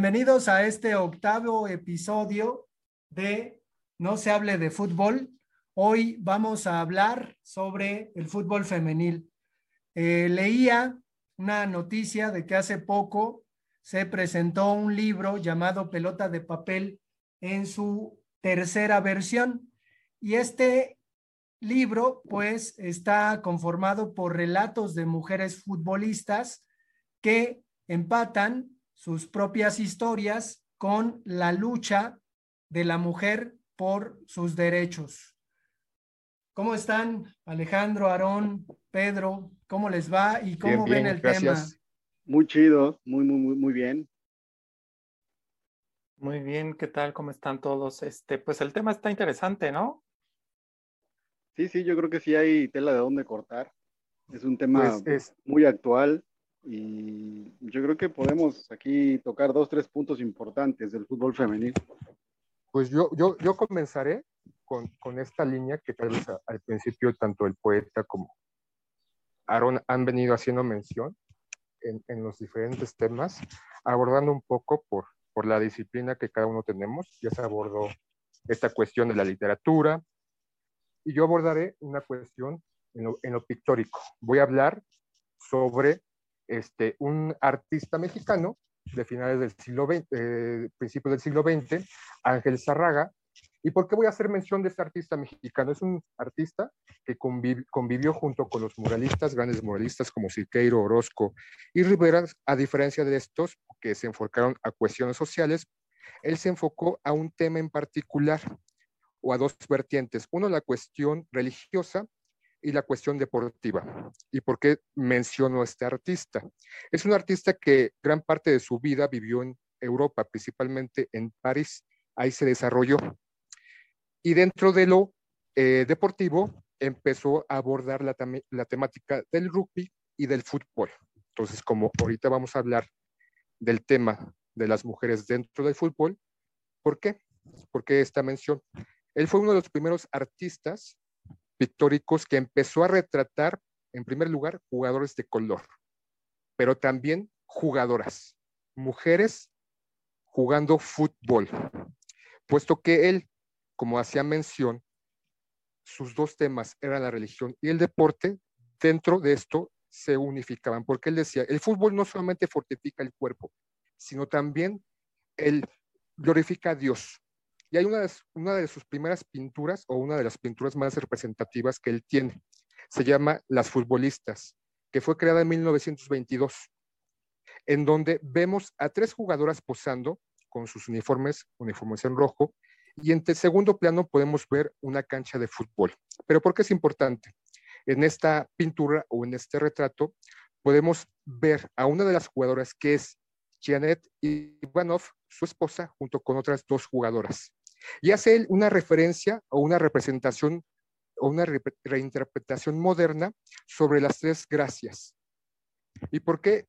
Bienvenidos a este octavo episodio de No se hable de fútbol. Hoy vamos a hablar sobre el fútbol femenil. Eh, leía una noticia de que hace poco se presentó un libro llamado Pelota de Papel en su tercera versión. Y este libro, pues, está conformado por relatos de mujeres futbolistas que empatan sus propias historias con la lucha de la mujer por sus derechos. ¿Cómo están Alejandro, Aarón, Pedro? ¿Cómo les va y cómo ven el tema? Muy chido, muy, muy, muy, muy bien. Muy bien, ¿qué tal? ¿Cómo están todos? Este, pues el tema está interesante, ¿no? Sí, sí, yo creo que sí hay tela de dónde cortar. Es un tema pues, muy actual y yo creo que podemos aquí tocar dos, tres puntos importantes del fútbol femenino. Pues yo, yo, yo comenzaré con, con esta línea que tal vez al principio tanto el poeta como Aaron han venido haciendo mención en, en, los diferentes temas, abordando un poco por, por la disciplina que cada uno tenemos. Ya se abordó esta cuestión de la literatura y yo abordaré una cuestión en lo, en lo pictórico. Voy a hablar sobre este, un artista mexicano de finales del siglo XX, eh, principios del siglo XX, Ángel Zarraga. ¿Y por qué voy a hacer mención de este artista mexicano? Es un artista que convivió junto con los muralistas, grandes muralistas como Siqueiro, Orozco y Rivera, a diferencia de estos que se enfocaron a cuestiones sociales, él se enfocó a un tema en particular o a dos vertientes. Uno, la cuestión religiosa y la cuestión deportiva. ¿Y por qué menciono a este artista? Es un artista que gran parte de su vida vivió en Europa, principalmente en París. Ahí se desarrolló. Y dentro de lo eh, deportivo empezó a abordar la, la temática del rugby y del fútbol. Entonces, como ahorita vamos a hablar del tema de las mujeres dentro del fútbol, ¿por qué? ¿Por qué esta mención? Él fue uno de los primeros artistas pictóricos que empezó a retratar, en primer lugar, jugadores de color, pero también jugadoras, mujeres jugando fútbol, puesto que él, como hacía mención, sus dos temas eran la religión y el deporte, dentro de esto se unificaban, porque él decía, el fútbol no solamente fortifica el cuerpo, sino también él glorifica a Dios, y hay una de, sus primeras pinturas, o una de las pinturas más representativas que él tiene. Se llama Las Futbolistas, que fue creada en 1922, en donde vemos a tres jugadoras posando con sus uniformes, uniformes en rojo, y en el segundo plano podemos ver una cancha de fútbol. Pero ¿por qué es importante? En esta pintura o en este retrato podemos ver a una de las jugadoras que es Janet Ivanov, su esposa, junto con otras dos jugadoras y hace una referencia o una representación o una reinterpretación moderna sobre las tres gracias. ¿Y por qué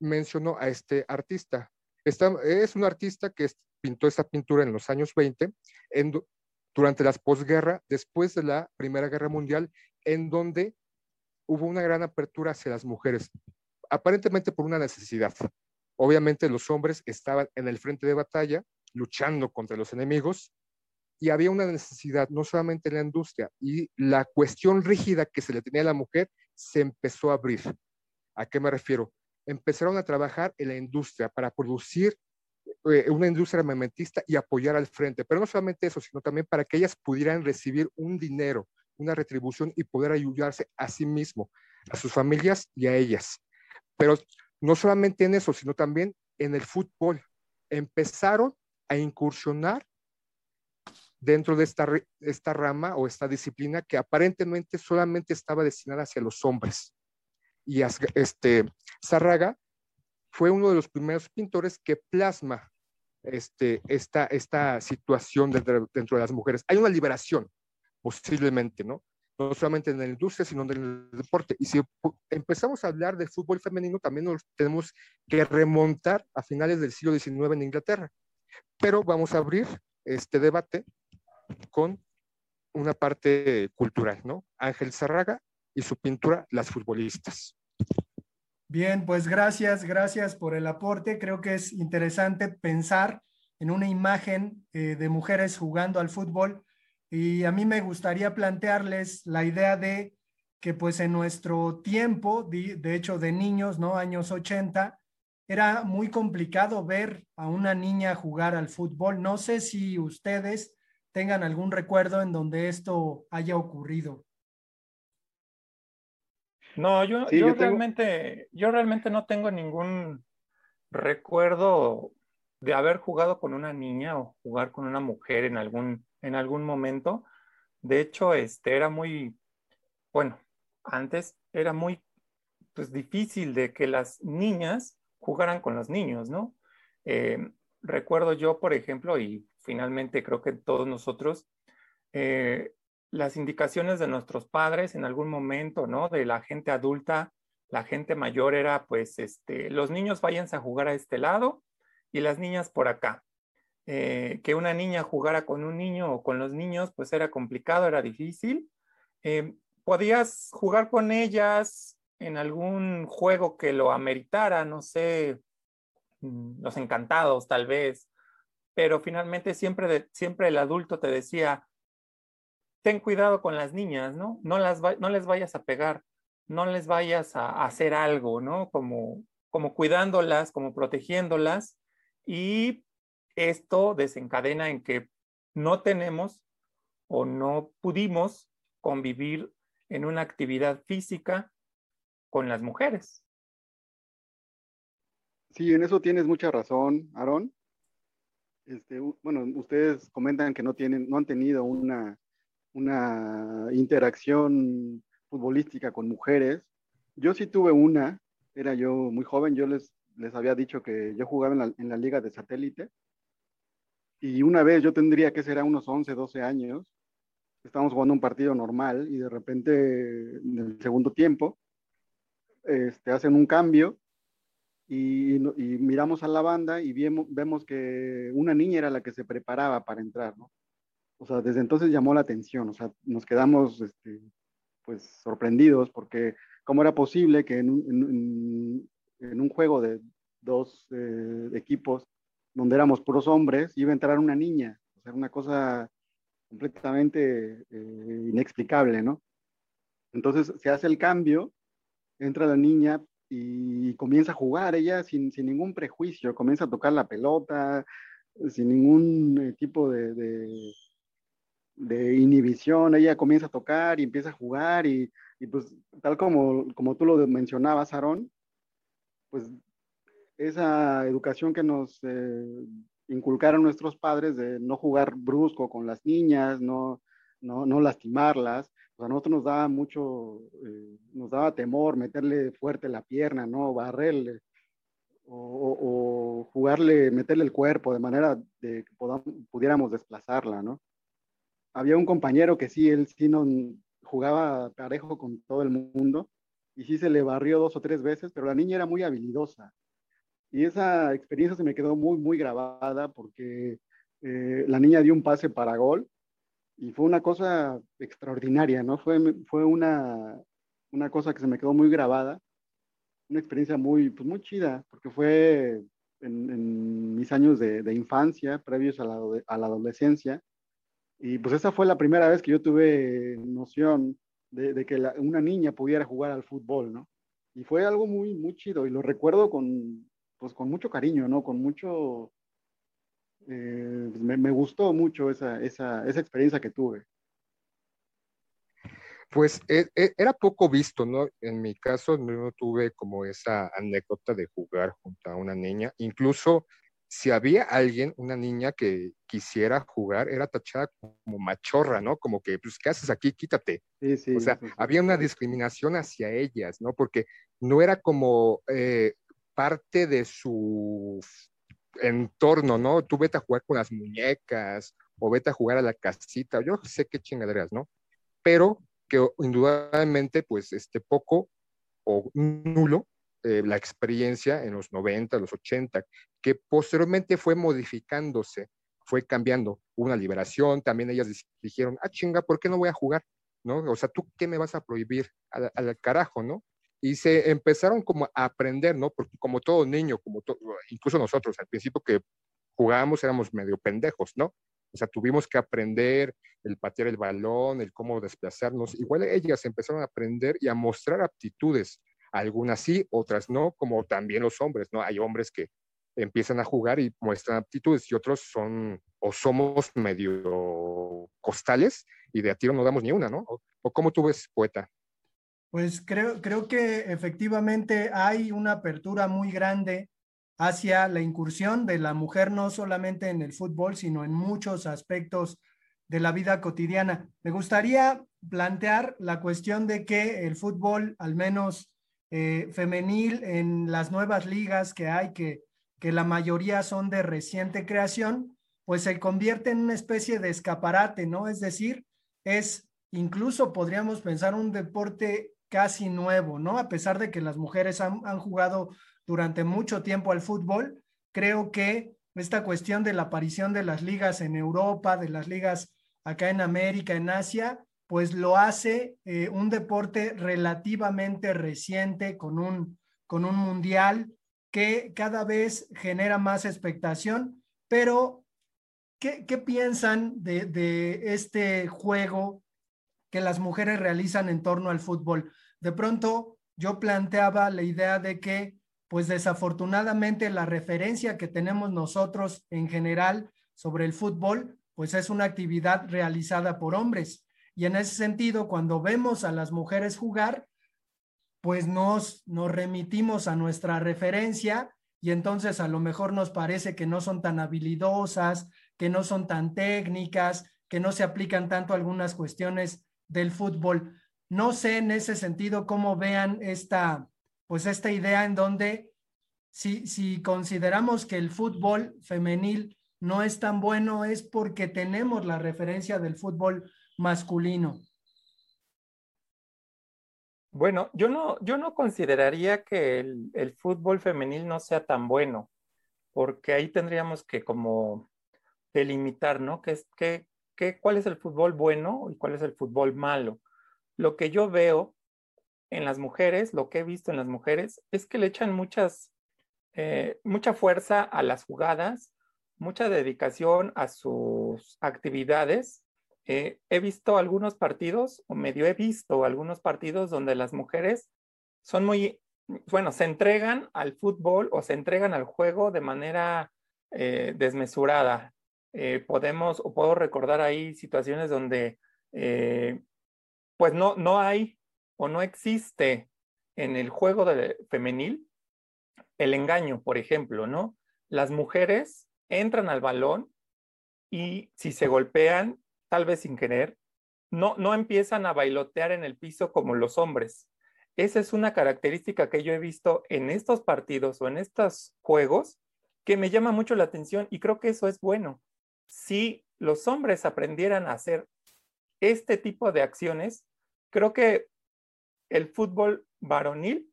mencionó a este artista? es un artista que pintó esta pintura en los años 20, durante las posguerra, después de la Primera Guerra Mundial, en donde hubo una gran apertura hacia las mujeres, aparentemente por una necesidad. Obviamente los hombres estaban en el frente de batalla luchando contra los enemigos y había una necesidad, no solamente en la industria, y la cuestión rígida que se le tenía a la mujer se empezó a abrir. ¿A qué me refiero? Empezaron a trabajar en la industria para producir eh, una industria armamentista y apoyar al frente, pero no solamente eso, sino también para que ellas pudieran recibir un dinero, una retribución y poder ayudarse a sí mismo, a sus familias y a ellas. Pero no solamente en eso, sino también en el fútbol. Empezaron a incursionar dentro de esta, esta rama o esta disciplina que aparentemente solamente estaba destinada hacia los hombres. Y este, Zarraga fue uno de los primeros pintores que plasma este, esta, esta situación dentro, dentro de las mujeres. Hay una liberación, posiblemente, ¿no? no solamente en la industria, sino en el deporte. Y si empezamos a hablar del fútbol femenino, también nos tenemos que remontar a finales del siglo XIX en Inglaterra. Pero vamos a abrir este debate con una parte cultural, ¿no? Ángel Zarraga y su pintura Las futbolistas. Bien, pues gracias, gracias por el aporte. Creo que es interesante pensar en una imagen eh, de mujeres jugando al fútbol y a mí me gustaría plantearles la idea de que pues en nuestro tiempo, de, hecho de niños, ¿no? Años 80, era muy complicado ver a una niña jugar al fútbol. No sé si ustedes tengan algún recuerdo en donde esto haya ocurrido. No, yo, yo, realmente, yo realmente no tengo ningún recuerdo de haber jugado con una niña o jugar con una mujer en algún, en algún momento. De hecho, este era muy, bueno, antes era muy pues, difícil de que las niñas jugaran con los niños, ¿no? Eh, recuerdo yo, por ejemplo, y finalmente creo que todos nosotros, eh, las indicaciones de nuestros padres en algún momento, ¿no? De la gente adulta, la gente mayor era, pues, este, los niños váyanse a jugar a este lado y las niñas por acá. Eh, que una niña jugara con un niño o con los niños, pues era complicado, era difícil podías jugar con ellas en algún juego que lo ameritara, no sé, mm, los encantados tal vez, pero finalmente siempre, siempre el adulto te decía, ten cuidado con las niñas, ¿no? No, las no les vayas a pegar, no les vayas a, hacer algo, ¿no? Como, como cuidándolas, como protegiéndolas, y esto desencadena en que no tenemos o no pudimos convivir en una actividad física con las mujeres. Sí, en eso tienes mucha razón, Aarón. Este, bueno, ustedes comentan que no tienen, no han tenido una, una interacción futbolística con mujeres. Yo sí tuve una, era yo muy joven, yo les, les había dicho que yo jugaba en la, en la liga de satélite. Y una vez yo tendría que ser a unos 11, 12 años, estábamos jugando un partido normal y de repente en el segundo tiempo este, hacen un cambio y, miramos a la banda y vemos, que una niña era la que se preparaba para entrar, ¿no? O sea, desde entonces llamó la atención, o sea, nos quedamos este, pues sorprendidos porque cómo era posible que en un, en, un juego de dos eh, equipos donde éramos puros hombres iba a entrar una niña, o sea, una cosa completamente eh, inexplicable, ¿no? Entonces se hace el cambio, entra la niña y comienza a jugar ella sin, sin ningún prejuicio, comienza a tocar la pelota, sin ningún eh, tipo de, de, inhibición, ella comienza a tocar y empieza a jugar y, y pues tal como, como tú lo mencionabas, Aarón, pues esa educación que nos eh, inculcaron nuestros padres de no jugar brusco con las niñas, no, no, no lastimarlas. A nosotros nos daba mucho, eh, nos daba temor meterle fuerte la pierna, ¿no? Barrerle o, jugarle, meterle el cuerpo de manera de que pudiéramos desplazarla, ¿no? Había un compañero que sí, él sí no jugaba parejo con todo el mundo y sí se le barrió dos o tres veces, pero la niña era muy habilidosa. Y esa experiencia se me quedó muy, muy grabada porque eh, la niña dio un pase para gol y fue una cosa extraordinaria, ¿no? Fue, fue una, una cosa que se me quedó muy grabada, una experiencia muy, pues muy chida, porque fue en, mis años de, infancia, previos a la, adolescencia, y pues esa fue la primera vez que yo tuve noción de, de que una niña pudiera jugar al fútbol, ¿no? Y fue algo muy, muy chido, y lo recuerdo con, pues con mucho cariño, ¿no? Con mucho, eh, pues, me, gustó mucho esa, esa, esa, experiencia que tuve. Pues e, e, era poco visto, ¿no? En mi caso no tuve como esa anécdota de jugar junto a una niña. Incluso si había alguien, una niña que quisiera jugar, era tachada como machorra, ¿no? Como que, pues, ¿qué haces aquí? Quítate. Sí, sí, o sea, había una discriminación hacia ellas, ¿no? Porque no era como eh, parte de su entorno, ¿no? Tú vete a jugar con las muñecas o vete a jugar a la casita, yo sé qué chingaderas, ¿no? Pero que indudablemente, pues, este poco o nulo eh, la experiencia en los 90, los 80, que posteriormente fue modificándose, fue cambiando, una liberación, también ellas dijeron, ah, chinga, ¿por qué no voy a jugar? ¿No? O sea, ¿tú qué me vas a prohibir al carajo, no? Y se empezaron como a aprender, ¿no? Porque como todo niño, como incluso nosotros al principio que jugábamos éramos medio pendejos, ¿no? O sea, tuvimos que aprender el patear el balón, el cómo desplazarnos. Igual ellas empezaron a aprender y a mostrar aptitudes, algunas sí, otras no, como también los hombres, ¿no? Hay hombres que empiezan a jugar y muestran aptitudes y otros son o somos medio costales y de a tiro no damos ni una, ¿no? ¿O, cómo tú ves, poeta? Pues creo, creo que efectivamente hay una apertura muy grande hacia la incursión de la mujer no solamente en el fútbol, sino en muchos aspectos de la vida cotidiana. Me gustaría plantear la cuestión de que el fútbol, al menos eh, femenil, en las nuevas ligas que hay, que, que la mayoría son de reciente creación, pues se convierte en una especie de escaparate, ¿no? Es decir, es incluso podríamos pensar un deporte casi nuevo, ¿no? A pesar de que las mujeres han, jugado durante mucho tiempo al fútbol. Creo que esta cuestión de la aparición de las ligas en Europa, de las ligas acá en América, en Asia, pues lo hace eh, un deporte relativamente reciente con un, con un mundial que cada vez genera más expectación, pero ¿qué, piensan de este juego que las mujeres realizan en torno al fútbol? De pronto yo planteaba la idea de que pues desafortunadamente la referencia que tenemos nosotros en general sobre el fútbol, pues es una actividad realizada por hombres. Y en ese sentido, cuando vemos a las mujeres jugar, pues nos, nos remitimos a nuestra referencia y entonces a lo mejor nos parece que no son tan habilidosas, que no son tan técnicas, que no se aplican tanto algunas cuestiones del fútbol. No sé en ese sentido cómo vean esta, pues esta idea en donde si, si consideramos que el fútbol femenil no es tan bueno es porque tenemos la referencia del fútbol masculino. Bueno, yo no, yo no consideraría que el, fútbol femenil no sea tan bueno, porque ahí tendríamos que como delimitar, ¿no? ¿Qué qué, qué, ¿Cuál es el fútbol bueno y cuál es el fútbol malo? Lo que yo veo en las mujeres, lo que he visto en las mujeres, es que le echan muchas, eh, mucha fuerza a las jugadas, mucha dedicación a sus actividades. Eh, he visto algunos partidos, o medio he visto algunos partidos donde las mujeres son muy, bueno, se entregan al fútbol o se entregan al juego de manera eh, desmesurada. podemos o puedo recordar ahí situaciones donde pues no, no hay o no existe en el juego de femenil el engaño, por ejemplo, ¿no? Las mujeres entran al balón y si se golpean, tal vez sin querer, no, no empiezan a bailotear en el piso como los hombres. Esa es una característica que yo he visto en estos partidos o en estos juegos que me llama mucho la atención y creo que eso es bueno. Si los hombres aprendieran a hacer este tipo de acciones, creo que el fútbol varonil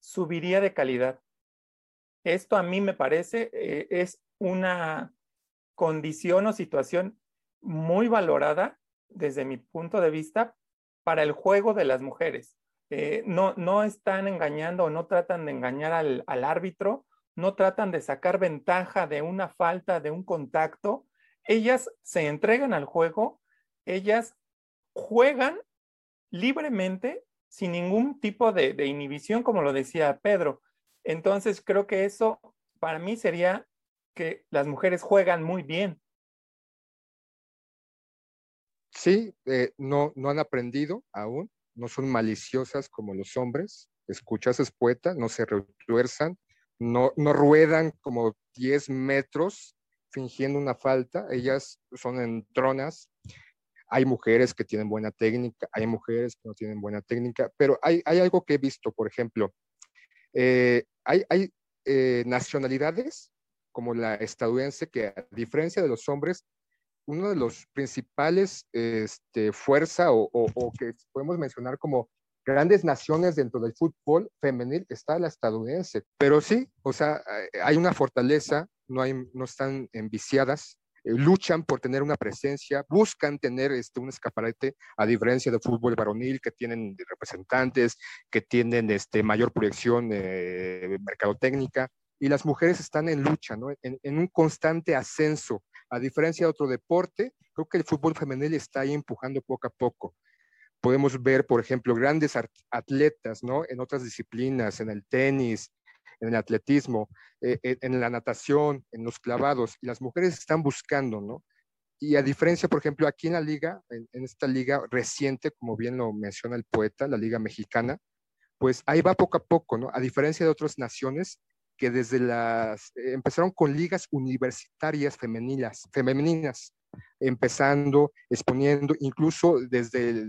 subiría de calidad. Esto a mí me parece eh, es una condición o situación muy valorada desde mi punto de vista para el juego de las mujeres. Eh, no, no están engañando o no tratan de engañar al, al árbitro, no tratan de sacar ventaja de una falta, de un contacto. Ellas se entregan al juego, ellas juegan libremente sin ningún tipo de, inhibición, como lo decía Pedro. Entonces, creo que eso para mí sería que las mujeres juegan muy bien. Sí, eh, no, no han aprendido aún, no son maliciosas como los hombres. Escuchas, es poeta, no se retuerzan, no, no ruedan como 10 metros fingiendo una falta, ellas son entronas, hay mujeres que tienen buena técnica, hay mujeres que no tienen buena técnica, pero hay, algo que he visto, por ejemplo, eh, hay, eh, nacionalidades como la estadounidense que a diferencia de los hombres, uno de los principales este, fuerza o, o, que podemos mencionar como grandes naciones dentro del fútbol femenil está la estadounidense. Pero sí, o sea, hay una fortaleza, no, hay, no están enviciadas, luchan por tener una presencia, buscan tener este, un escaparate, a diferencia del fútbol varonil, que tienen representantes, que tienen este, mayor proyección eh, mercadotécnica, y las mujeres están en lucha, ¿no? en, en, un constante ascenso. A diferencia de otro deporte, creo que el fútbol femenil está ahí empujando poco a poco. Podemos ver, por ejemplo, grandes atletas ¿no? en otras disciplinas, en el tenis, en el atletismo, eh, eh, en la natación, en los clavados, y las mujeres están buscando, ¿no? Y a diferencia, por ejemplo, aquí en la liga, en, esta liga reciente, como bien lo menciona el poeta, la liga mexicana, pues ahí va poco a poco, ¿no? A diferencia de otras naciones que desde las, eh, empezaron con ligas universitarias femeninas, femeninas, empezando, exponiendo, incluso desde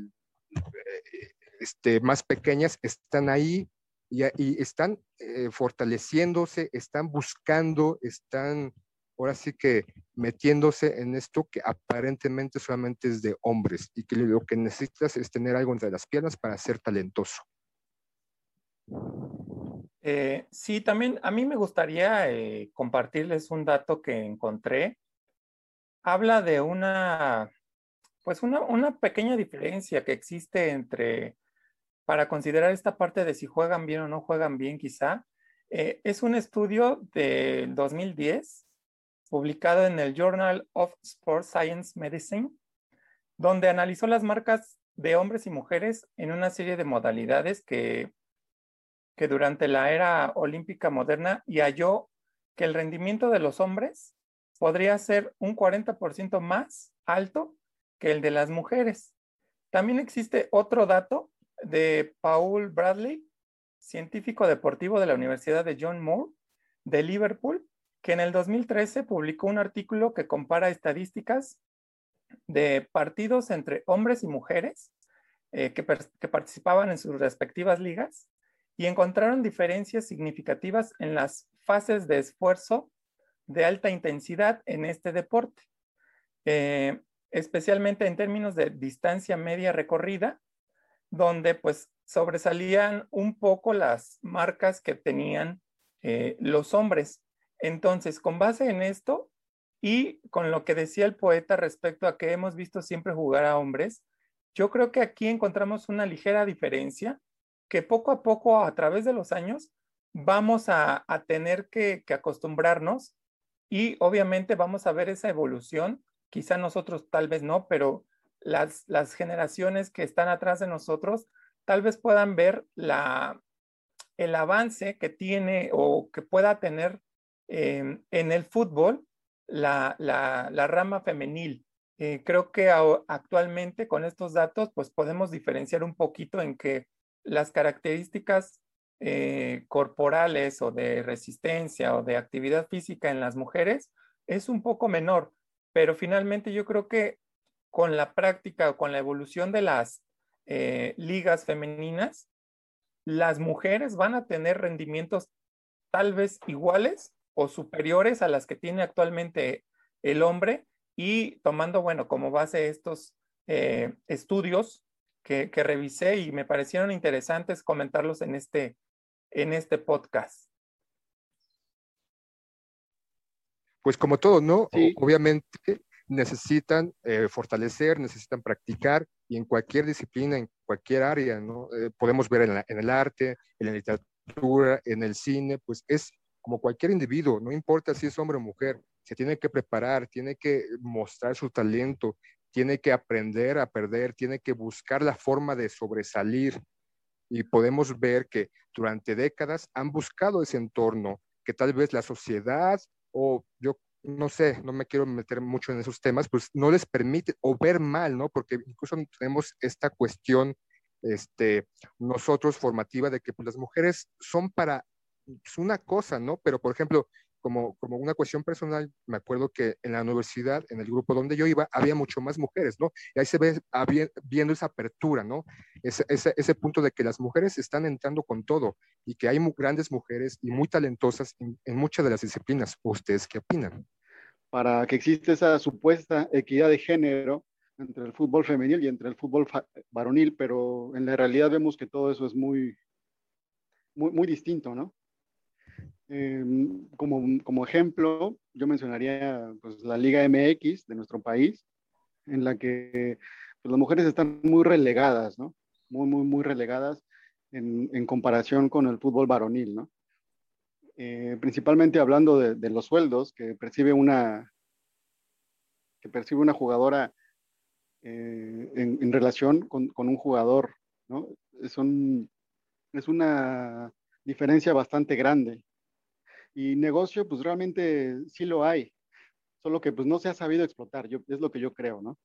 este, más pequeñas, están ahí y, están eh, fortaleciéndose, están buscando, están ahora sí que metiéndose en esto que aparentemente solamente es de hombres y que lo que necesitas es tener algo entre las piernas para ser talentoso. Eh, sí, también a mí me gustaría eh, compartirles un dato que encontré. Habla de una, pues una, una pequeña diferencia que existe entre para considerar esta parte de si juegan bien o no juegan bien quizá, eh, es un estudio del 2010 publicado en el Journal of Sports Science Medicine, donde analizó las marcas de hombres y mujeres en una serie de modalidades que, que durante la era olímpica moderna y halló que el rendimiento de los hombres podría ser un 40% más alto que el de las mujeres. También existe otro dato de Paul Bradley, científico deportivo de la Universidad de John Moore de Liverpool, que en el 2013 publicó un artículo que compara estadísticas de partidos entre hombres y mujeres eh, que, participaban en sus respectivas ligas y encontraron diferencias significativas en las fases de esfuerzo de alta intensidad en este deporte, eh, especialmente en términos de distancia media recorrida donde pues sobresalían un poco las marcas que tenían eh, los hombres. Entonces, con base en esto y con lo que decía el poeta respecto a que hemos visto siempre jugar a hombres, yo creo que aquí encontramos una ligera diferencia que poco a poco, a través de los años, vamos a, tener que, que acostumbrarnos y obviamente vamos a ver esa evolución. Quizá nosotros tal vez no, pero las, las generaciones que están atrás de nosotros tal vez puedan ver la, el avance que tiene o que pueda tener en el fútbol la, la, rama femenil. Eh, creo que actualmente con estos datos pues podemos diferenciar un poquito en que las características eh, corporales o de resistencia o de actividad física en las mujeres es un poco menor, pero finalmente yo creo que con la práctica o con la evolución de las eh, ligas femeninas, las mujeres van a tener rendimientos tal vez iguales o superiores a las que tiene actualmente el hombre y tomando, bueno, como base estos eh, estudios que, que, revisé y me parecieron interesantes comentarlos en este, en este podcast. Pues como todo, ¿no? Obviamente necesitan eh, fortalecer, necesitan practicar y en cualquier disciplina, en cualquier área, ¿no? Eh, podemos ver en, en, el arte, en la literatura, en el cine, pues es como cualquier individuo, no importa si es hombre o mujer, se tiene que preparar, tiene que mostrar su talento, tiene que aprender a perder, tiene que buscar la forma de sobresalir. Y podemos ver que durante décadas han buscado ese entorno que tal vez la sociedad o yo no sé, no me quiero meter mucho en esos temas, pues no les permite o ver mal, ¿no? Porque incluso tenemos esta cuestión, este, nosotros formativa de que pues, las mujeres son para una cosa, ¿no? Pero, por ejemplo, como, como una cuestión personal, me acuerdo que en la universidad, en el grupo donde yo iba, había mucho más mujeres, ¿no? Y ahí se ve viendo esa apertura, ¿no? Ese, ese, ese, punto de que las mujeres están entrando con todo y que hay grandes mujeres y muy talentosas en, en muchas de las disciplinas. ¿Ustedes qué opinan? Para que exista esa supuesta equidad de género entre el fútbol femenil y entre el fútbol varonil, pero en la realidad vemos que todo eso es muy, muy, muy distinto, ¿no? Em, como, como, ejemplo, yo mencionaría pues, la Liga MX de nuestro país, en la que pues, las mujeres están muy relegadas, ¿no? Muy, muy, muy relegadas en, en comparación con el fútbol varonil, ¿no? Eh, principalmente hablando de, los sueldos que percibe una, que percibe una jugadora eh, en, en, relación con, con, un jugador, ¿no? Es, un, es una diferencia bastante grande. Y negocio, pues realmente sí lo hay, solo que pues no se ha sabido explotar, yo, es lo que yo creo, ¿no?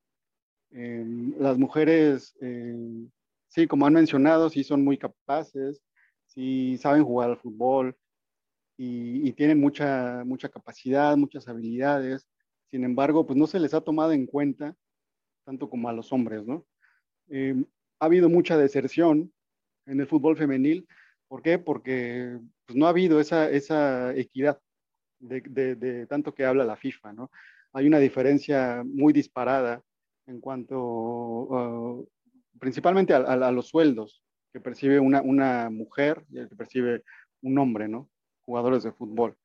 Eh, las mujeres, eh, sí, como han mencionado, sí son muy capaces, sí saben jugar al fútbol y, tienen mucha, mucha capacidad, muchas habilidades. Sin embargo, pues no se les ha tomado en cuenta tanto como a los hombres, ¿no? Eh, ha habido mucha deserción en el fútbol femenil. ¿Por qué? Porque pues, no ha habido esa, esa equidad de, de, de tanto que habla la FIFA, ¿no? Hay una diferencia muy disparada en cuanto uh, principalmente a, a, a, los sueldos que percibe una, una mujer y que percibe un hombre, ¿no? Jugadores de fútbol.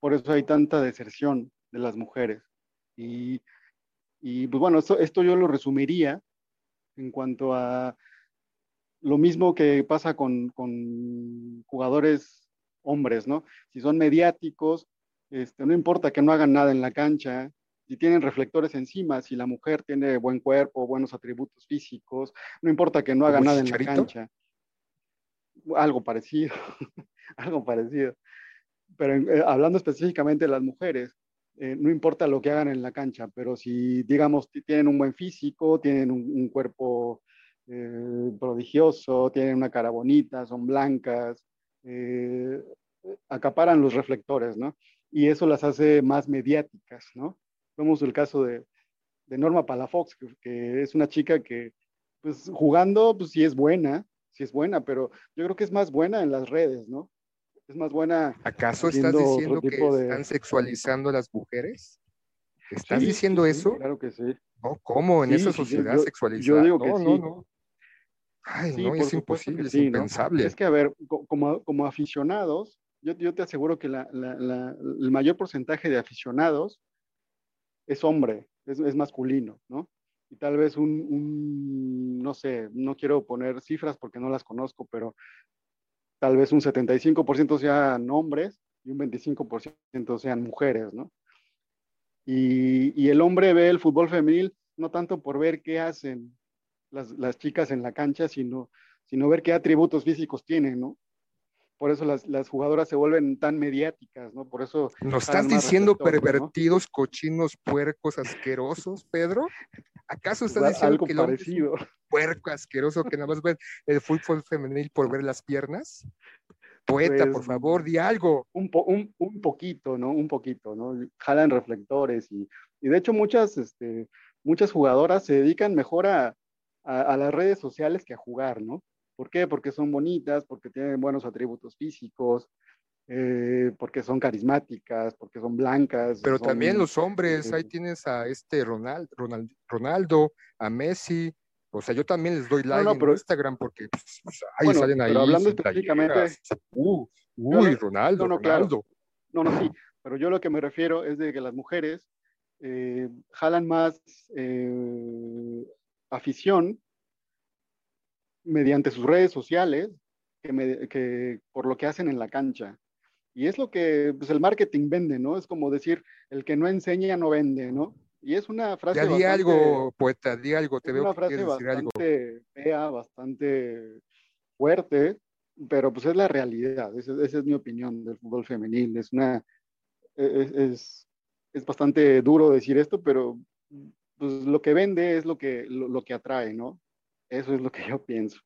Por eso hay tanta deserción de las mujeres. Y, y pues bueno, esto, esto yo lo resumiría en cuanto a lo mismo que pasa con, con jugadores hombres, ¿no? Si son mediáticos, este, no importa que no hagan nada en la cancha, si tienen reflectores encima, si la mujer tiene buen cuerpo, buenos atributos físicos, no importa que no haga nada en la cancha. Algo parecido, algo parecido. Pero eh, hablando específicamente de las mujeres, eh, no importa lo que hagan en la cancha, pero si, digamos, tienen un buen físico, tienen un, un cuerpo eh, prodigioso, tienen una cara bonita, son blancas, eh, acaparan los reflectores, ¿no? Y eso las hace más mediáticas, ¿no? Vemos el caso de, de Norma Palafox, que, que, es una chica que, pues jugando, pues sí es buena, sí es buena, pero yo creo que es más buena en las redes, ¿no? Es más buena. ¿Acaso estás diciendo que de... están sexualizando a las mujeres? ¿Estás sí, diciendo eso? Claro que sí. No, ¿cómo? En sí, esa sociedad yo, sexualizada. Yo digo que no, sí. no, no. Ay, no, es imposible, es impensable. ¿no? Es que, a ver, como, como aficionados, yo, yo te aseguro que la, la, la, el mayor porcentaje de aficionados es hombre, es, es masculino, ¿no? Y tal vez un, un, no sé, no quiero poner cifras porque no las conozco, pero tal vez un 75% sean hombres y un 25% sean mujeres, ¿no? Y, y, el hombre ve el fútbol femenil no tanto por ver qué hacen las, las chicas en la cancha, sino, sino ver qué atributos físicos tienen, ¿no? por eso las, las, jugadoras se vuelven tan mediáticas, ¿no? Por eso... ¿Nos estás diciendo pervertidos, ¿no? cochinos, puercos, asquerosos, Pedro? ¿Acaso estás diciendo algo que parecido. Es un puerco asqueroso que nada más ve el fútbol femenil por ver las piernas? Poeta, pues, por favor, di algo. Un, po, un, un, poquito, ¿no? Un poquito, ¿no? Jalan reflectores y, y de hecho muchas, este, muchas jugadoras se dedican mejor a, a, a las redes sociales que a jugar, ¿no? ¿Por qué? Porque son bonitas, porque tienen buenos atributos físicos, eh, porque son carismáticas, porque son blancas. Pero son, también los hombres, eh, ahí tienes a este Ronald, Ronald, Ronaldo, a Messi. O sea, yo también les doy like no, no, pero, en Instagram porque pues, ahí bueno, salen ahí. Pero hablando específicamente. Uh, uy, Ronaldo, no, Ronaldo. Claro. No, no, sí. Pero yo lo que me refiero es de que las mujeres eh, jalan más eh, afición mediante sus redes sociales que, me, que, por lo que hacen en la cancha. Y es lo que pues, el marketing vende, ¿no? Es como decir, el que no enseña no vende, ¿no? Y es una frase. Ya di bastante, algo, poeta, di algo, te veo una que frase quieres decir algo. bastante fea, bastante fuerte, pero pues es la realidad. Esa, esa es mi opinión del fútbol femenil. Es una. Es, es, es, bastante duro decir esto, pero pues lo que vende es lo que, lo, lo que atrae, ¿no? Eso es lo que yo pienso.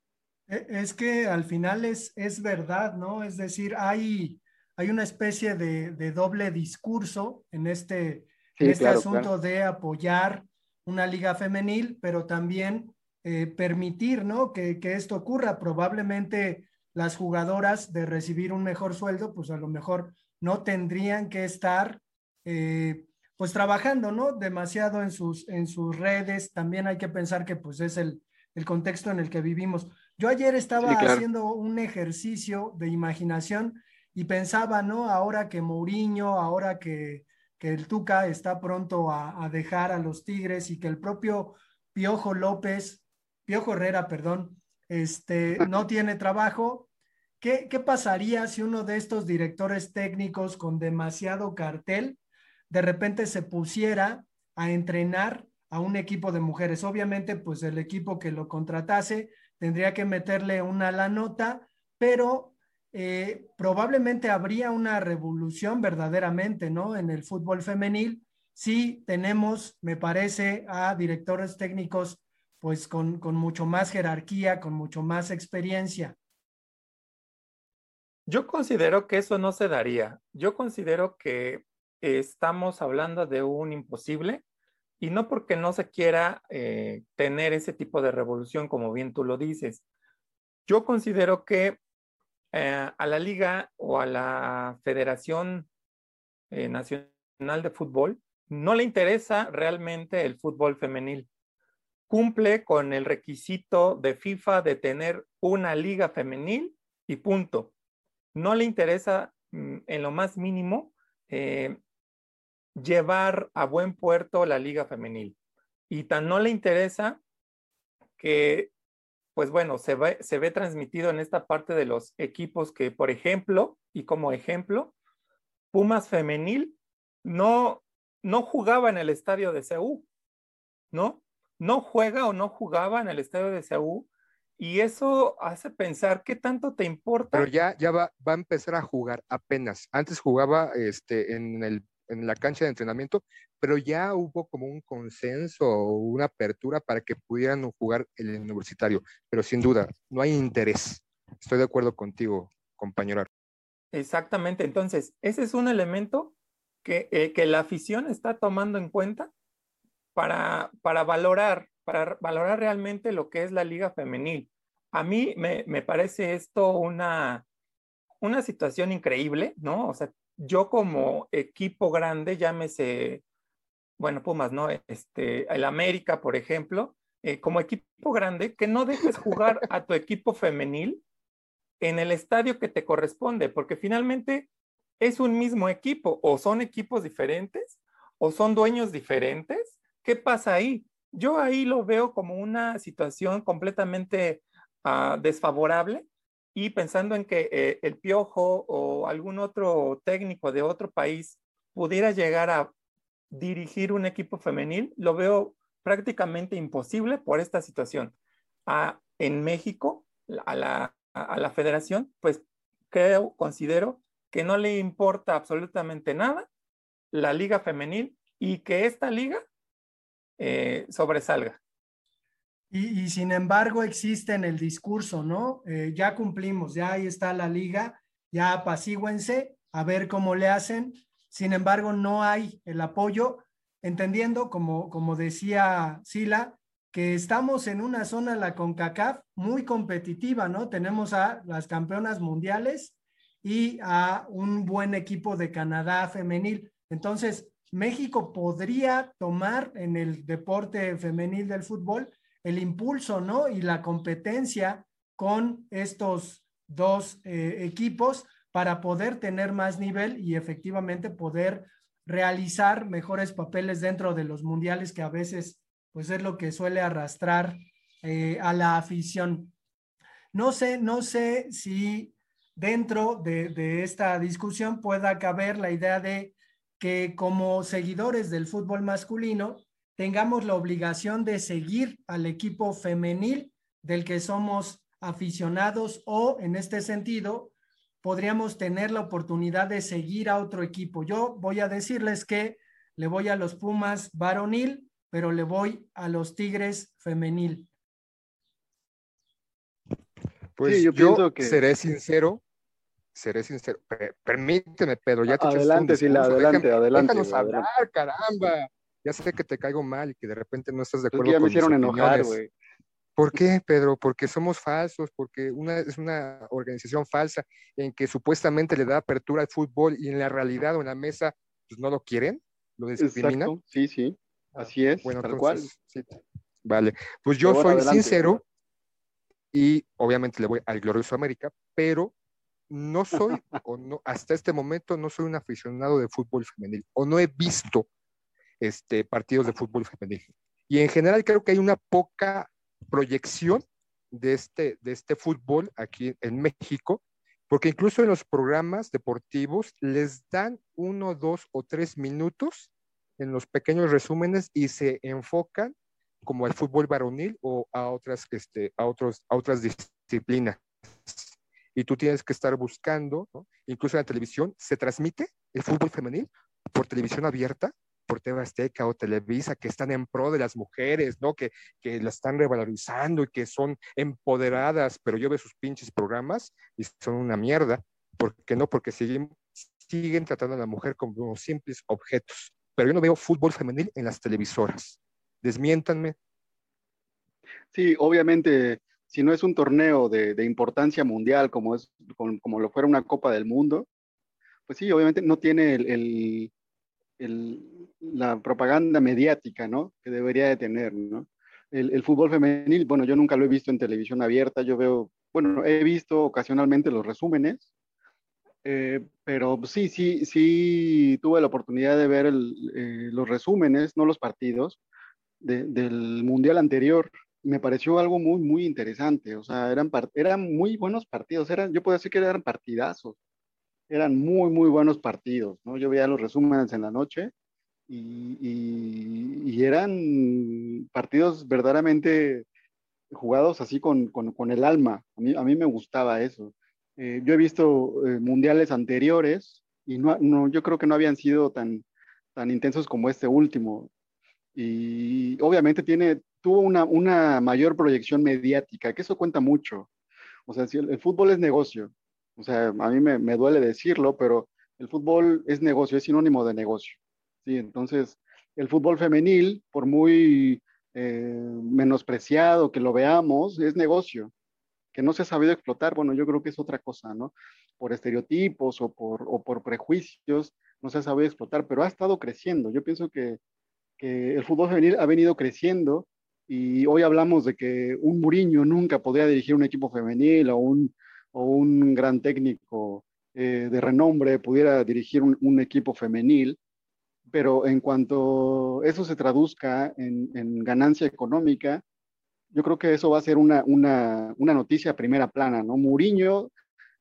Es que al final es, es verdad, ¿no? Es decir, hay, hay una especie de, de doble discurso en este, sí, en este claro, asunto claro. de apoyar una liga femenil, pero también eh, permitir, ¿no? Que, que, esto ocurra. Probablemente las jugadoras de recibir un mejor sueldo, pues a lo mejor no tendrían que estar, eh, pues trabajando, ¿no? Demasiado en sus, en sus redes. También hay que pensar que pues es el, el contexto en el que vivimos. Yo ayer estaba sí, claro. haciendo un ejercicio de imaginación y pensaba, ¿no? Ahora que Mourinho, ahora que, el Tuca está pronto a, dejar a los Tigres y que el propio Piojo López, Piojo Herrera, perdón, este, no tiene trabajo, ¿qué, ¿qué pasaría si uno de estos directores técnicos con demasiado cartel de repente se pusiera a entrenar a un equipo de mujeres? Obviamente, pues el equipo que lo contratase tendría que meterle una la nota, pero eh, probablemente habría una revolución verdaderamente, ¿no? En el fútbol femenil, si tenemos, me parece, a directores técnicos pues con, con mucho más jerarquía, con mucho más experiencia. Yo considero que eso no se daría. Yo considero que estamos hablando de un imposible y no porque no se quiera eh, tener ese tipo de revolución, como bien tú lo dices. Yo considero que eh, a la liga o a la Federación eh, Nacional de Fútbol no le interesa realmente el fútbol femenil. Cumple con el requisito de FIFA de tener una liga femenil y punto. No le interesa mm, en lo más mínimo eh, llevar a buen puerto la liga femenil. Y tan no le interesa que pues bueno, se ve, se ve transmitido en esta parte de los equipos que, por ejemplo, y como ejemplo, Pumas femenil no, no jugaba en el estadio de CEU, ¿no? No juega o no jugaba en el estadio de CEU y eso hace pensar qué tanto te importa. Pero ya, ya va, va a empezar a jugar apenas. Antes jugaba este, en el en la cancha de entrenamiento, pero ya hubo como un consenso o una apertura para que pudieran jugar el universitario, pero sin duda, no hay interés. Estoy de acuerdo contigo, compañero. Exactamente, entonces, ese es un elemento que, eh, que la afición está tomando en cuenta para, para, valorar, para valorar realmente lo que es la liga femenil. A mí me, me parece esto una, una situación increíble, ¿no? O sea, yo como equipo grande, llámese, bueno, Pumas, ¿no? Este, el América, por ejemplo, eh, como equipo grande, que no dejes jugar a tu equipo femenil en el estadio que te corresponde, porque finalmente es un mismo equipo, o son equipos diferentes, o son dueños diferentes. ¿Qué pasa ahí? Yo ahí lo veo como una situación completamente ah, desfavorable y pensando en que eh, el Piojo o algún otro técnico de otro país pudiera llegar a dirigir un equipo femenil, lo veo prácticamente imposible por esta situación. en México, a la, a la federación, pues creo, considero que no le importa absolutamente nada la liga femenil y que esta liga eh, sobresalga. Y, sin embargo existe en el discurso, ¿no? Eh, ya cumplimos, ya ahí está la liga, ya apacíguense, a ver cómo le hacen. Sin embargo, no hay el apoyo, entendiendo, como, como decía Sila, que estamos en una zona, la CONCACAF, muy competitiva, ¿no? Tenemos a las campeonas mundiales y a un buen equipo de Canadá femenil. Entonces, México podría tomar en el deporte femenil del fútbol el impulso, ¿no? Y la competencia con estos dos eh, equipos para poder tener más nivel y efectivamente poder realizar mejores papeles dentro de los mundiales que a veces pues es lo que suele arrastrar eh, a la afición. No sé, no sé si dentro de, de esta discusión pueda caber la idea de que como seguidores del fútbol masculino tengamos la obligación de seguir al equipo femenil del que somos aficionados o en este sentido podríamos tener la oportunidad de seguir a otro equipo. Yo voy a decirles que le voy a los Pumas varonil, pero le voy a los Tigres femenil. Pues yo, seré sincero, seré sincero. Permíteme, Pedro, ya te Adelante, sí, adelante, adelante. Déjanos hablar, caramba ya sé que te caigo mal y que de repente no estás de acuerdo ya me hicieron enojar, güey. ¿Por qué, Pedro? Porque somos falsos, porque una, es una organización falsa en que supuestamente le da apertura al fútbol y en la realidad o en la mesa pues no lo quieren, lo discriminan. Sí, sí, así es, bueno, tal cual. Vale, pues yo soy sincero y obviamente le voy al glorioso América, pero no soy, o no, hasta este momento no soy un aficionado de fútbol femenil, o no he visto este, partidos de fútbol femenil. Y en general creo que hay una poca proyección de este, de este fútbol aquí en México, porque incluso en los programas deportivos les dan uno, dos o tres minutos en los pequeños resúmenes y se enfocan como al fútbol varonil o a otras, este, a otros, a otras disciplinas y tú tienes que estar buscando, incluso en la televisión, se transmite el fútbol femenil por televisión abierta, por TV Azteca o Televisa, que están en pro de las mujeres, ¿no? Que, que la están revalorizando y que son empoderadas, pero yo veo sus pinches programas y son una mierda. ¿Por qué no? Porque siguen, siguen tratando a la mujer como simples objetos. Pero yo no veo fútbol femenil en las televisoras. Desmiéntanme. Sí, obviamente si no es un torneo de, importancia mundial como, es, como, lo fuera una Copa del Mundo, pues sí, obviamente no tiene el, la propaganda mediática, ¿no? Que debería de tener, ¿no? El, fútbol femenil, bueno, yo nunca lo he visto en televisión abierta, yo veo, bueno, he visto ocasionalmente los resúmenes, eh, pero sí, sí, sí tuve la oportunidad de ver eh, los resúmenes, no los partidos, del mundial anterior me pareció algo muy, muy interesante. O sea, eran, eran muy buenos partidos. Eran, yo puedo decir que eran partidazos. Eran muy, muy buenos partidos. ¿no? Yo veía los resúmenes en la noche y, y, eran partidos verdaderamente jugados así con, con, con, el alma. A mí, a mí me gustaba eso. Eh, yo he visto eh, mundiales anteriores y no, no, yo creo que no habían sido tan, tan intensos como este último. Y obviamente tiene, tuvo una, una mayor proyección mediática, que eso cuenta mucho. O sea, el, fútbol es negocio, o sea, a mí me, me, duele decirlo, pero el fútbol es negocio, es sinónimo de negocio. ¿sí? Entonces, el fútbol femenil, por muy eh, menospreciado que lo veamos, es negocio. Que no se ha sabido explotar, bueno, yo creo que es otra cosa, ¿no? Por estereotipos o por, o por prejuicios, no se ha sabido explotar, pero ha estado creciendo. Yo pienso que, que el fútbol femenil ha venido creciendo y hoy hablamos de que un Muriño nunca podría dirigir un equipo femenil o un, o un gran técnico eh, de renombre pudiera dirigir un, equipo femenil, pero en cuanto eso se traduzca en, ganancia económica, yo creo que eso va a ser una, una, una noticia primera plana, ¿no? Muriño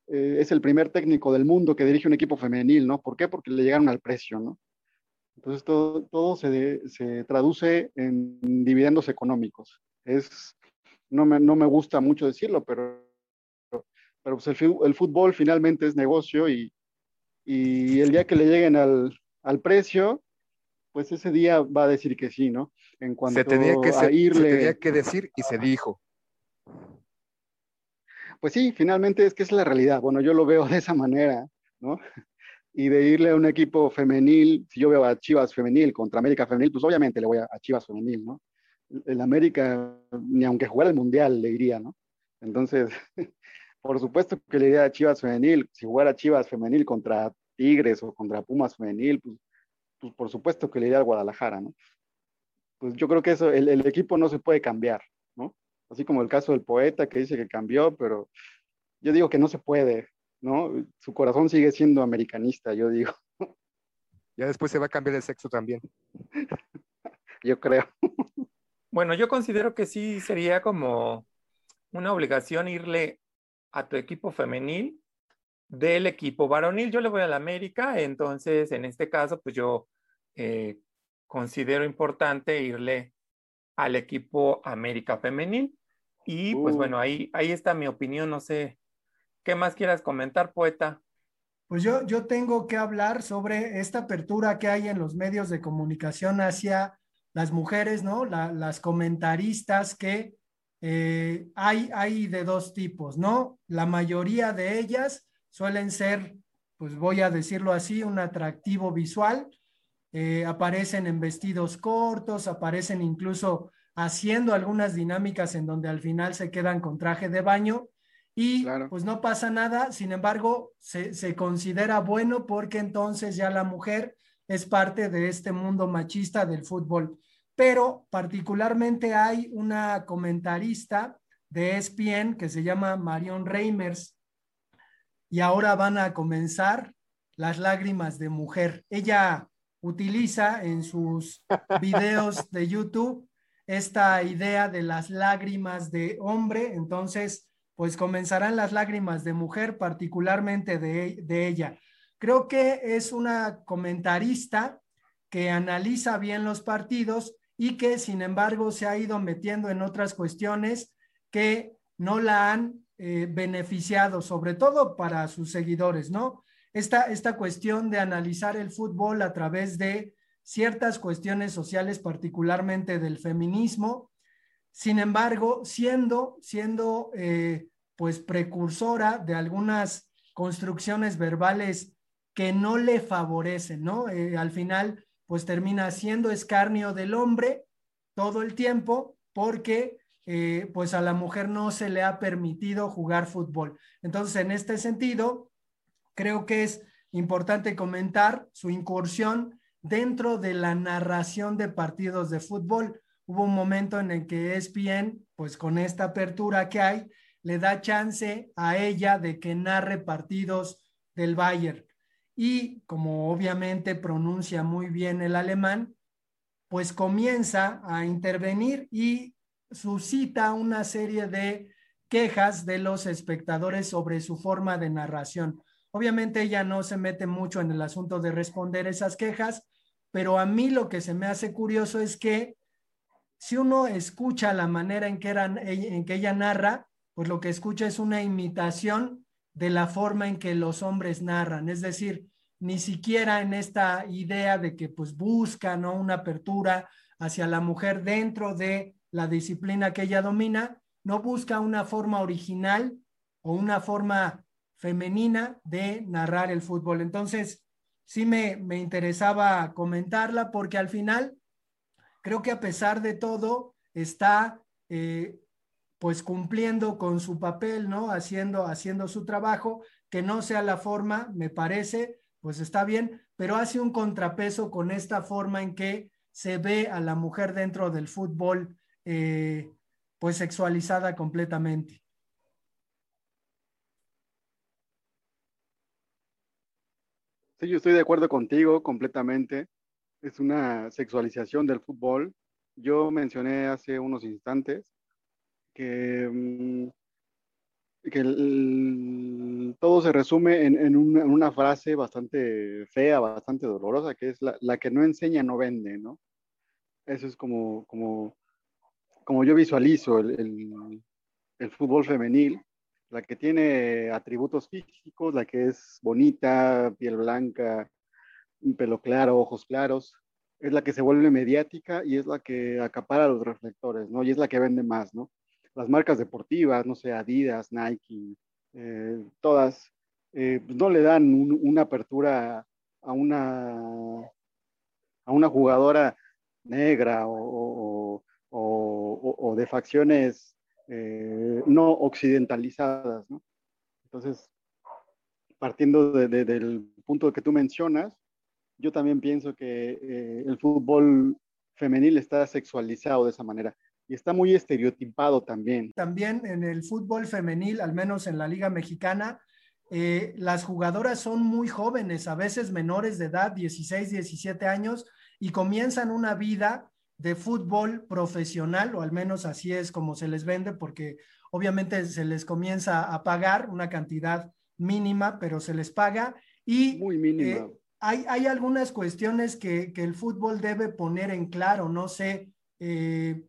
eh, es el primer técnico del mundo que dirige un equipo femenil, ¿no? ¿Por qué? Porque le llegaron al precio, ¿no? Entonces todo, todo se, se, traduce en dividendos económicos. Es, no, me, no me gusta mucho decirlo, pero, pero pues el, el, fútbol finalmente es negocio y, y el día que le lleguen al, al, precio, pues ese día va a decir que sí, ¿no? En cuanto se tenía que, a irle... se tenía que decir y se dijo. Pues sí, finalmente es que es la realidad. Bueno, yo lo veo de esa manera, ¿no? y de irle a un equipo femenil, si yo veo a Chivas femenil contra América femenil, pues obviamente le voy a, Chivas femenil, ¿no? El América, ni aunque jugara el Mundial, le iría, ¿no? Entonces, por supuesto que le iría a Chivas femenil, si jugara Chivas femenil contra Tigres o contra Pumas femenil, pues, pues por supuesto que le iría al Guadalajara, ¿no? Pues yo creo que eso, el, el equipo no se puede cambiar, ¿no? Así como el caso del poeta que dice que cambió, pero yo digo que no se puede, ¿no? Su corazón sigue siendo americanista, yo digo. Ya después se va a cambiar el sexo también. yo creo. Bueno, yo considero que sí sería como una obligación irle a tu equipo femenil del equipo varonil. Yo le voy a la América, entonces en este caso, pues yo eh, considero importante irle al equipo América femenil. Y pues uh. bueno, ahí, ahí está mi opinión. No sé ¿Qué más quieras comentar, poeta? Pues yo, yo tengo que hablar sobre esta apertura que hay en los medios de comunicación hacia las mujeres, ¿no? las comentaristas que eh, hay, hay de dos tipos, ¿no? La mayoría de ellas suelen ser, pues voy a decirlo así, un atractivo visual. Eh, aparecen en vestidos cortos, aparecen incluso haciendo algunas dinámicas en donde al final se quedan con traje de baño y pues no pasa nada, sin embargo, se, considera bueno porque entonces ya la mujer es parte de este mundo machista del fútbol. Pero particularmente hay una comentarista de ESPN que se llama Marion Reimers. y ahora van a comenzar las lágrimas de mujer. Ella utiliza en sus videos de YouTube esta idea de las lágrimas de hombre, entonces pues comenzarán las lágrimas de mujer, particularmente de, de ella. Creo que es una comentarista que analiza bien los partidos y que sin embargo se ha ido metiendo en otras cuestiones que no la han eh, beneficiado, sobre todo para sus seguidores, ¿no? Esta, esta cuestión de analizar el fútbol a través de ciertas cuestiones sociales, particularmente del feminismo, sin embargo, siendo, siendo eh, pues precursora de algunas construcciones verbales que no le favorecen, ¿no? Eh, al final, pues termina siendo escarnio del hombre todo el tiempo porque eh, pues a la mujer no se le ha permitido jugar fútbol. Entonces, en este sentido, creo que es importante comentar su incursión dentro de la narración de partidos de fútbol. Hubo un momento en el que ESPN, pues con esta apertura que hay, le da chance a ella de que narre partidos del Bayern. Y como obviamente pronuncia muy bien el alemán, pues comienza a intervenir y suscita una serie de quejas de los espectadores sobre su forma de narración. Obviamente ella no se mete mucho en el asunto de responder esas quejas, pero a mí lo que se me hace curioso es que si uno escucha la manera en que, en que ella narra, pues lo que escucha es una imitación de la forma en que los hombres narran, es decir, ni siquiera en esta idea de que pues buscan una apertura hacia la mujer dentro de la disciplina que ella domina, no busca una forma original o una forma femenina de narrar el fútbol. Entonces, sí me, interesaba comentarla porque al final creo que a pesar de todo está eh, pues cumpliendo con su papel, ¿no? Haciendo, haciendo su trabajo, que no sea la forma, me parece, pues está bien, pero hace un contrapeso con esta forma en que se ve a la mujer dentro del fútbol eh, pues sexualizada completamente. Sí, yo estoy de acuerdo contigo completamente. Es una sexualización del fútbol. Yo mencioné hace unos instantes que, mm, que todo se resume en, una, frase bastante fea, bastante dolorosa, que es la, que no enseña no vende, ¿no? Eso es como, como como yo visualizo el, fútbol femenil, la que tiene atributos físicos, la que es bonita, piel blanca, pelo claro, ojos claros, es la que se vuelve mediática y es la que acapara los reflectores, ¿no? Y es la que vende más, ¿no? Las marcas deportivas, no sé, Adidas, Nike, eh, todas, eh, pues no le dan una apertura a una, a una jugadora negra o, o, de facciones eh, no occidentalizadas. ¿no? Entonces, partiendo del punto que tú mencionas, yo también pienso que eh, el fútbol femenil está sexualizado de esa manera y está muy estereotipado también. También en el fútbol femenil, al menos en la Liga Mexicana, eh, las jugadoras son muy jóvenes, a veces menores de edad, 16, 17 años, y comienzan una vida de fútbol profesional, o al menos así es como se les vende, porque obviamente se les comienza a pagar una cantidad mínima, pero se les paga. Y Muy mínima. Eh, hay, hay, algunas cuestiones que, el fútbol debe poner en claro, no sé, eh,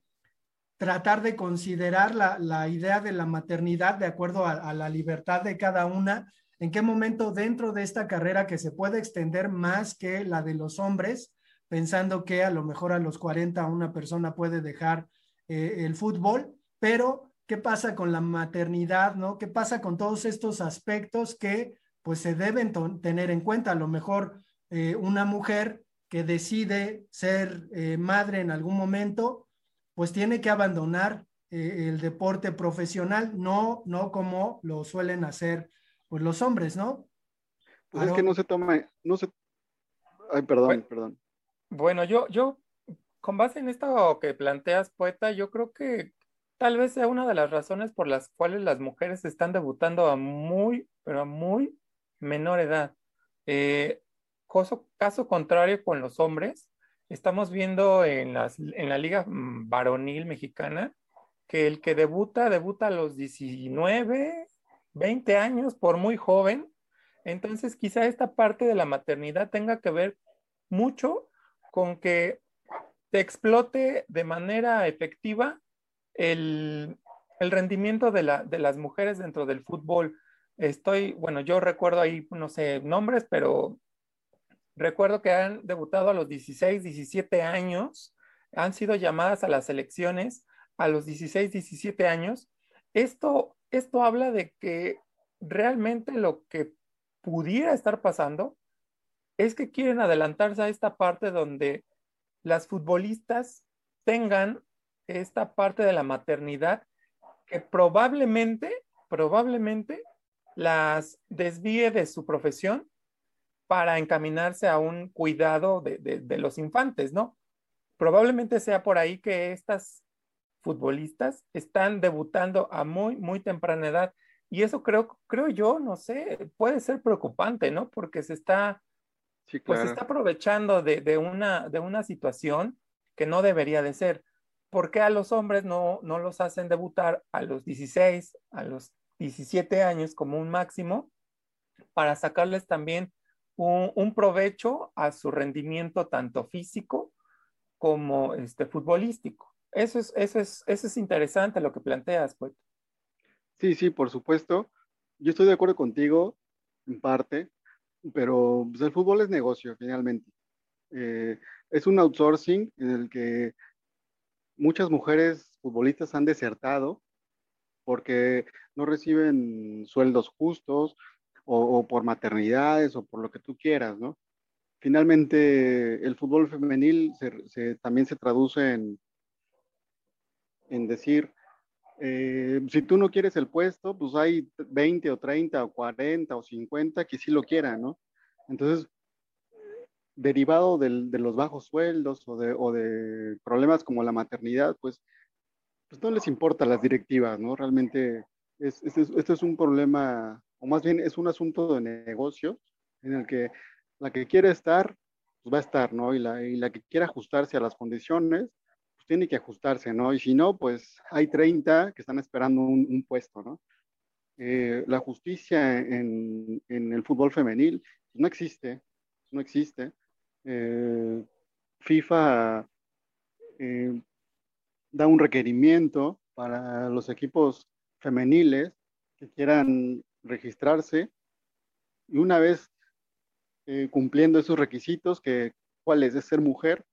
tratar de considerar la, idea de la maternidad de acuerdo a la libertad de cada una, en qué momento dentro de esta carrera que se puede extender más que la de los hombres, pensando que a lo mejor a los 40 una persona puede dejar eh, el fútbol, pero ¿qué pasa con la maternidad, no? ¿Qué pasa con todos estos aspectos que pues se deben tener en cuenta? A lo mejor eh, una mujer que decide ser eh, madre en algún momento, pues tiene que abandonar el deporte profesional, no, no como lo suelen hacer pues, los hombres, ¿no? Pues es que no se toma, no se... Ay, perdón, perdón. Bueno, yo, yo, con base en esto que planteas, poeta, yo creo que tal vez sea una de las razones por las cuales las mujeres están debutando a muy, pero a muy menor edad. Eh, caso, contrario con los hombres, estamos viendo en, las, en la liga mm, varonil mexicana que el que debuta, debuta a los 19, 20 años, por muy joven. Entonces, quizá esta parte de la maternidad tenga que ver mucho con que te explote de manera efectiva el, rendimiento de, la, de las mujeres dentro del fútbol. Estoy, bueno, yo recuerdo ahí, no sé, nombres, pero recuerdo que han debutado a los 16, 17 años, han sido llamadas a las elecciones a los 16, 17 años. Esto, esto habla de que realmente lo que pudiera estar pasando es que quieren adelantarse a esta parte donde las futbolistas tengan esta parte de la maternidad que probablemente, probablemente las desvíe de su profesión para encaminarse a un cuidado de, los infantes, ¿no? Probablemente sea por ahí que estas futbolistas están debutando a muy, muy temprana edad. Y eso creo, creo yo, no sé, puede ser preocupante, ¿no? Porque se está, pues se está aprovechando de, una, de una situación que no debería de ser. ¿Por qué a los hombres no, no los hacen debutar a los 16, a los 17 años como un máximo, para sacarles también un, provecho a su rendimiento tanto físico como este, futbolístico? Eso es, eso, es, eso es interesante lo que planteas, pues. Sí, sí, por supuesto. Yo estoy de acuerdo contigo en parte, pero pues, el fútbol es negocio finalmente. Eh, es un outsourcing en el que muchas mujeres futbolistas han desertado porque no reciben sueldos justos o, por maternidades o por lo que tú quieras, ¿no? Finalmente, el fútbol femenil también se traduce en, en decir, eh, si tú no quieres el puesto, pues hay 20 o 30 o 40 o 50 que sí lo quieran, ¿no? Entonces, derivado de los bajos sueldos o de, problemas como la maternidad, pues, pues, no les importa las directivas, ¿no? Realmente este es un problema, o más bien es un asunto de negocio en el que la que quiere estar, pues va a estar, ¿no? Y la, y la que quiere ajustarse a las condiciones, pues tiene que ajustarse, ¿no? Y si no, pues hay 30 que están esperando un, puesto, ¿no? Eh, la justicia en, en, el fútbol femenil no existe, no existe. Eh, FIFA eh, da un requerimiento para los equipos femeniles que quieran registrarse y una vez eh, cumpliendo esos requisitos, que cuáles es ser mujer,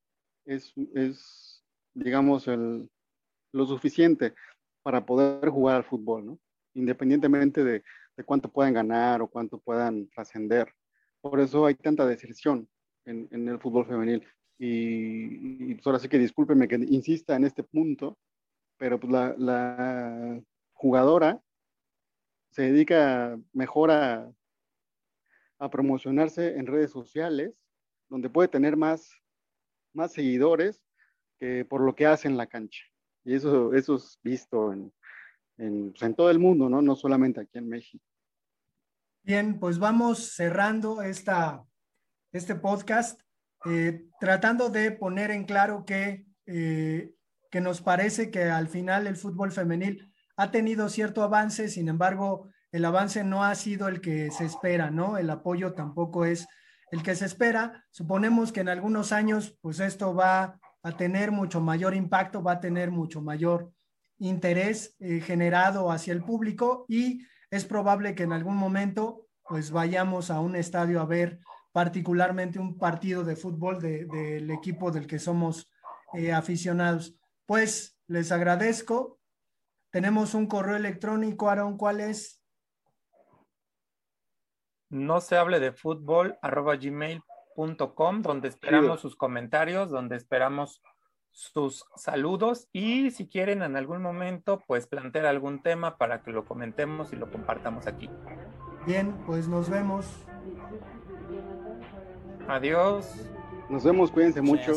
es, es digamos, el, lo suficiente para poder jugar al fútbol, ¿no? independientemente de, de cuánto puedan ganar o cuánto puedan trascender. Por eso hay tanta deserción en, el fútbol femenil. Y, pues ahora sí que discúlpeme que insista en este punto, pero pues la, jugadora se dedica mejor a, a, promocionarse en redes sociales, donde puede tener más, seguidores que por lo que hace en la cancha. Y eso, eso es visto pues, en todo el mundo, ¿no? no solamente aquí en México. Bien, pues vamos cerrando esta este podcast, eh, tratando de poner en claro que, eh, que nos parece que al final el fútbol femenil ha tenido cierto avance, sin embargo, el avance no ha sido el que se espera, ¿no? El apoyo tampoco es el que se espera. Suponemos que en algunos años, pues esto va a tener mucho mayor impacto, va a tener mucho mayor interés eh, generado hacia el público y es probable que en algún momento pues vayamos a un estadio a ver particularmente un partido de fútbol del equipo del que somos eh, aficionados. Pues les agradezco. Tenemos un correo electrónico, Aaron, ¿cuál es? No se hable de fútbol, arroba gmail.com, donde esperamos sus comentarios, donde esperamos sus saludos y si quieren en algún momento, pues plantear algún tema para que lo comentemos y lo compartamos aquí. Bien, pues nos vemos. Adiós. Nos vemos, cuídense mucho.